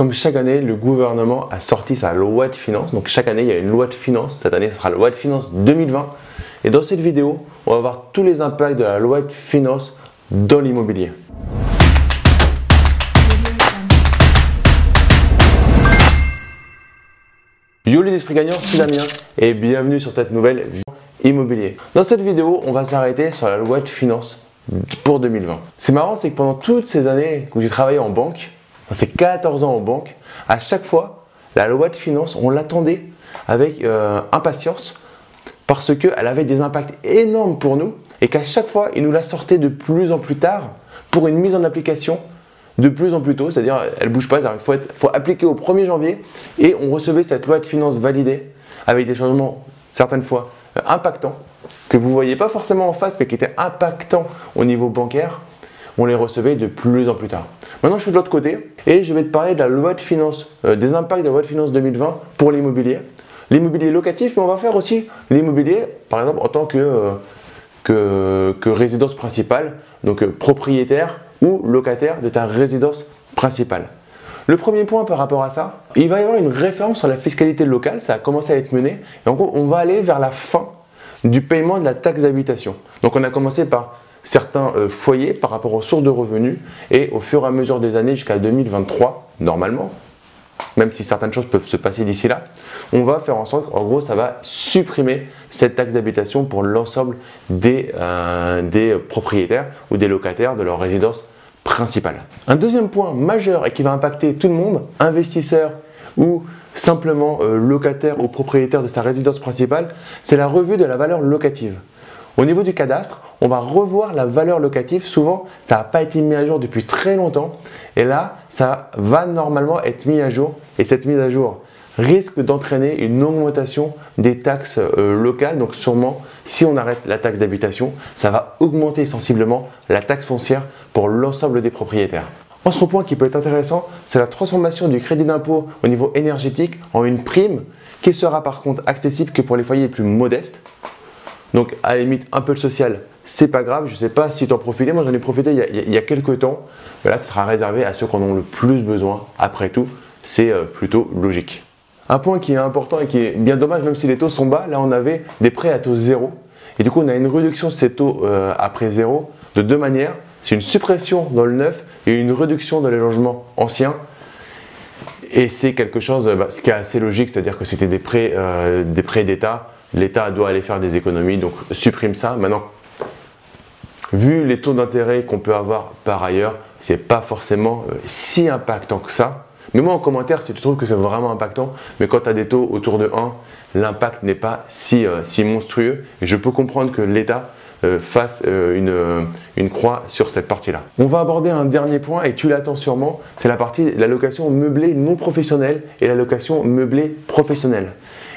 Comme chaque année, le gouvernement a sorti sa loi de finances. Donc chaque année, il y a une loi de finances. Cette année, ce sera la loi de finances 2020. Et dans cette vidéo, on va voir tous les impacts de la loi de finances dans l'immobilier. Yo les esprits gagnants, c'est Damien et bienvenue sur cette nouvelle vidéo immobilier. Dans cette vidéo, on va s'arrêter sur la loi de finances pour 2020. C'est marrant, c'est que pendant toutes ces années où j'ai travaillé en banque, ces 14 ans en banque, à chaque fois, la loi de finances, on l'attendait avec euh, impatience parce qu'elle avait des impacts énormes pour nous et qu'à chaque fois, il nous la sortait de plus en plus tard pour une mise en application de plus en plus tôt, c'est-à-dire elle ne bouge pas, il faut, faut, appliquer au 1er janvier et on recevait cette loi de finances validée avec des changements certaines fois euh, impactants que vous ne voyez pas forcément en face mais qui étaient impactants au niveau bancaire, on les recevait de plus en plus tard. Maintenant, je suis de l'autre côté et je vais te parler de la loi de finances, euh, des impacts de la loi de finances 2020 pour l'immobilier. L'immobilier locatif, mais on va faire aussi l'immobilier, par exemple, en tant que, euh, que, résidence principale, donc euh, propriétaire ou locataire de ta résidence principale. Le premier point par rapport à ça, il va y avoir une référence sur la fiscalité locale, ça a commencé à être mené, et en gros, on va aller vers la fin du paiement de la taxe d'habitation. Donc on a commencé par certains euh, foyers par rapport aux sources de revenus et au fur et à mesure des années jusqu'à 2023, normalement, même si certaines choses peuvent se passer d'ici là, on va faire en sorte qu'en gros ça va supprimer cette taxe d'habitation pour l'ensemble des, euh, propriétaires ou des locataires de leur résidence principale. Un deuxième point majeur et qui va impacter tout le monde, investisseurs ou simplement euh, locataire ou propriétaire de sa résidence principale, c'est la revue de la valeur locative. Au niveau du cadastre, on va revoir la valeur locative. Souvent, ça n'a pas été mis à jour depuis très longtemps. Et là, ça va normalement être mis à jour. Et cette mise à jour risque d'entraîner une augmentation des taxes euh, locales. Donc sûrement, si on arrête la taxe d'habitation, ça va augmenter sensiblement la taxe foncière pour l'ensemble des propriétaires. Autre point qui peut être intéressant, c'est la transformation du crédit d'impôt au niveau énergétique en une prime qui sera par contre accessible que pour les foyers les plus modestes. Donc à la limite, un peu de social, c'est pas grave. Je ne sais pas si tu en profitais. Moi, j'en ai profité il y, a, quelques temps. Mais là, ce sera réservé à ceux qui en ont le plus besoin. Après tout, c'est euh, plutôt logique. Un point qui est important et qui est bien dommage, même si les taux sont bas, là, on avait des prêts à taux zéro. Et du coup, on a une réduction de ces taux euh, après zéro de deux manières. C'est une suppression dans le neuf et une réduction dans les logements anciens. Et c'est quelque chose, bah, ce qui est assez logique, c'est-à-dire que c'était des prêts, euh, des prêts d'État l'État doit aller faire des économies, donc supprime ça. Maintenant, vu les taux d'intérêt qu'on peut avoir par ailleurs, c'est pas forcément euh, si impactant que ça. Mais moi en commentaire si tu trouves que c'est vraiment impactant, mais quand tu as des taux autour de 1, l'impact n'est pas si, euh, si monstrueux. Et je peux comprendre que l'État euh, fasse une, une, croix sur cette partie-là. On va aborder un dernier point et tu l'attends sûrement, c'est la partie la location meublée non professionnelle et la location meublée professionnelle.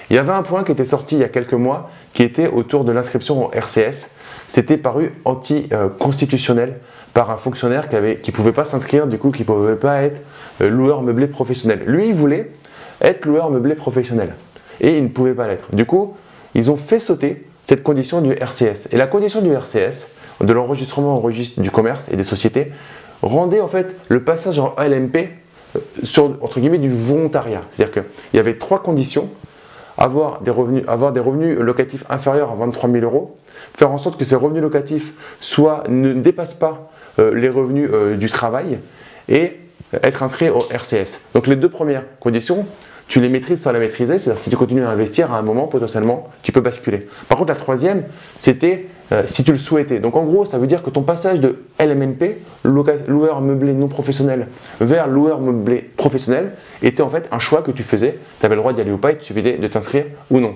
Il y avait un point qui était sorti il y a quelques mois qui était autour de l'inscription en RCS. C'était paru anti-constitutionnel par un fonctionnaire qui ne qui pouvait pas s'inscrire, du coup, qui ne pouvait pas être euh, loueur meublé professionnel. Lui, il voulait être loueur meublé professionnel et il ne pouvait pas l'être. Du coup, ils ont fait sauter cette condition du RCS. Et la condition du RCS, de l'enregistrement au registre du commerce et des sociétés, rendait en fait le passage en LMP euh, sur entre guillemets du volontariat. C'est-à-dire qu'il y avait trois conditions avoir des revenus, avoir des revenus locatifs inférieurs à 23 000 euros, faire en sorte que ces revenus locatifs soit, ne dépassent pas euh, les revenus euh, du travail et être inscrit au RCS. Donc les deux premières conditions, tu les maîtrises sans la maîtriser, c'est-à-dire si tu continues à investir, à un moment, potentiellement, tu peux basculer. Par contre, la troisième, c'était euh, si tu le souhaitais. Donc en gros, ça veut dire que ton passage de LMNP, loueur meublé non professionnel, vers loueur meublé professionnel, était en fait un choix que tu faisais. Tu avais le droit d'y aller ou pas, il te suffisait de t'inscrire ou non.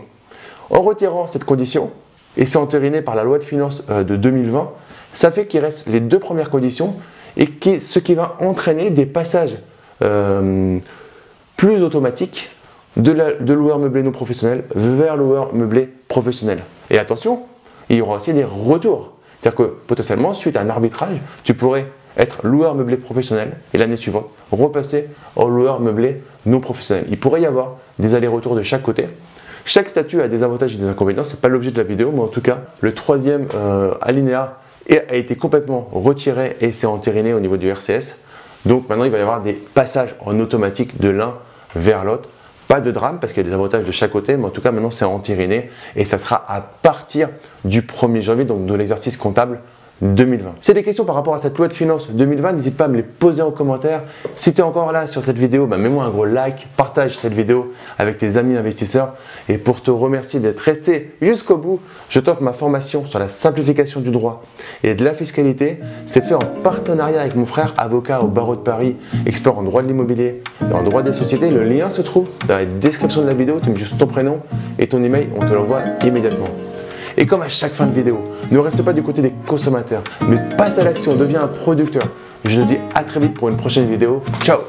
En retirant cette condition, et c'est entériné par la loi de finances euh, de 2020, ça fait qu'il reste les deux premières conditions, et ce qui va entraîner des passages euh, plus automatiques de, de loueur meublé non professionnel vers loueur meublé professionnel. Et attention, il y aura aussi des retours. C'est-à-dire que potentiellement, suite à un arbitrage, tu pourrais être loueur meublé professionnel et l'année suivante repasser au loueur meublé non professionnel. Il pourrait y avoir des allers-retours de chaque côté. Chaque statut a des avantages et des inconvénients, ce n'est pas l'objet de la vidéo, mais en tout cas, le troisième euh, alinéa a été complètement retiré et c'est entériné au niveau du RCS. Donc maintenant, il va y avoir des passages en automatique de l'un vers l'autre. Pas de drame parce qu'il y a des avantages de chaque côté, mais en tout cas maintenant c'est entériné et ça sera à partir du 1er janvier, donc de l'exercice comptable 2020. Si des questions par rapport à cette loi de finances 2020, n'hésite pas à me les poser en commentaire. Si tu encore là sur cette vidéo, bah, mets-moi un gros like, partage cette vidéo avec tes amis investisseurs. Et pour te remercier d'être resté jusqu'au bout, je t'offre ma formation sur la simplification du droit et de la fiscalité. C'est fait en partenariat avec mon frère, avocat au barreau de Paris, expert en droit de l'immobilier et en droit des sociétés. Le lien se trouve dans la description de la vidéo. Tu mets juste ton prénom et ton email, on te l'envoie immédiatement. Et comme à chaque fin de vidéo, ne reste pas du côté des consommateurs, mais passe à l'action, deviens un producteur. Je te dis à très vite pour une prochaine vidéo. Ciao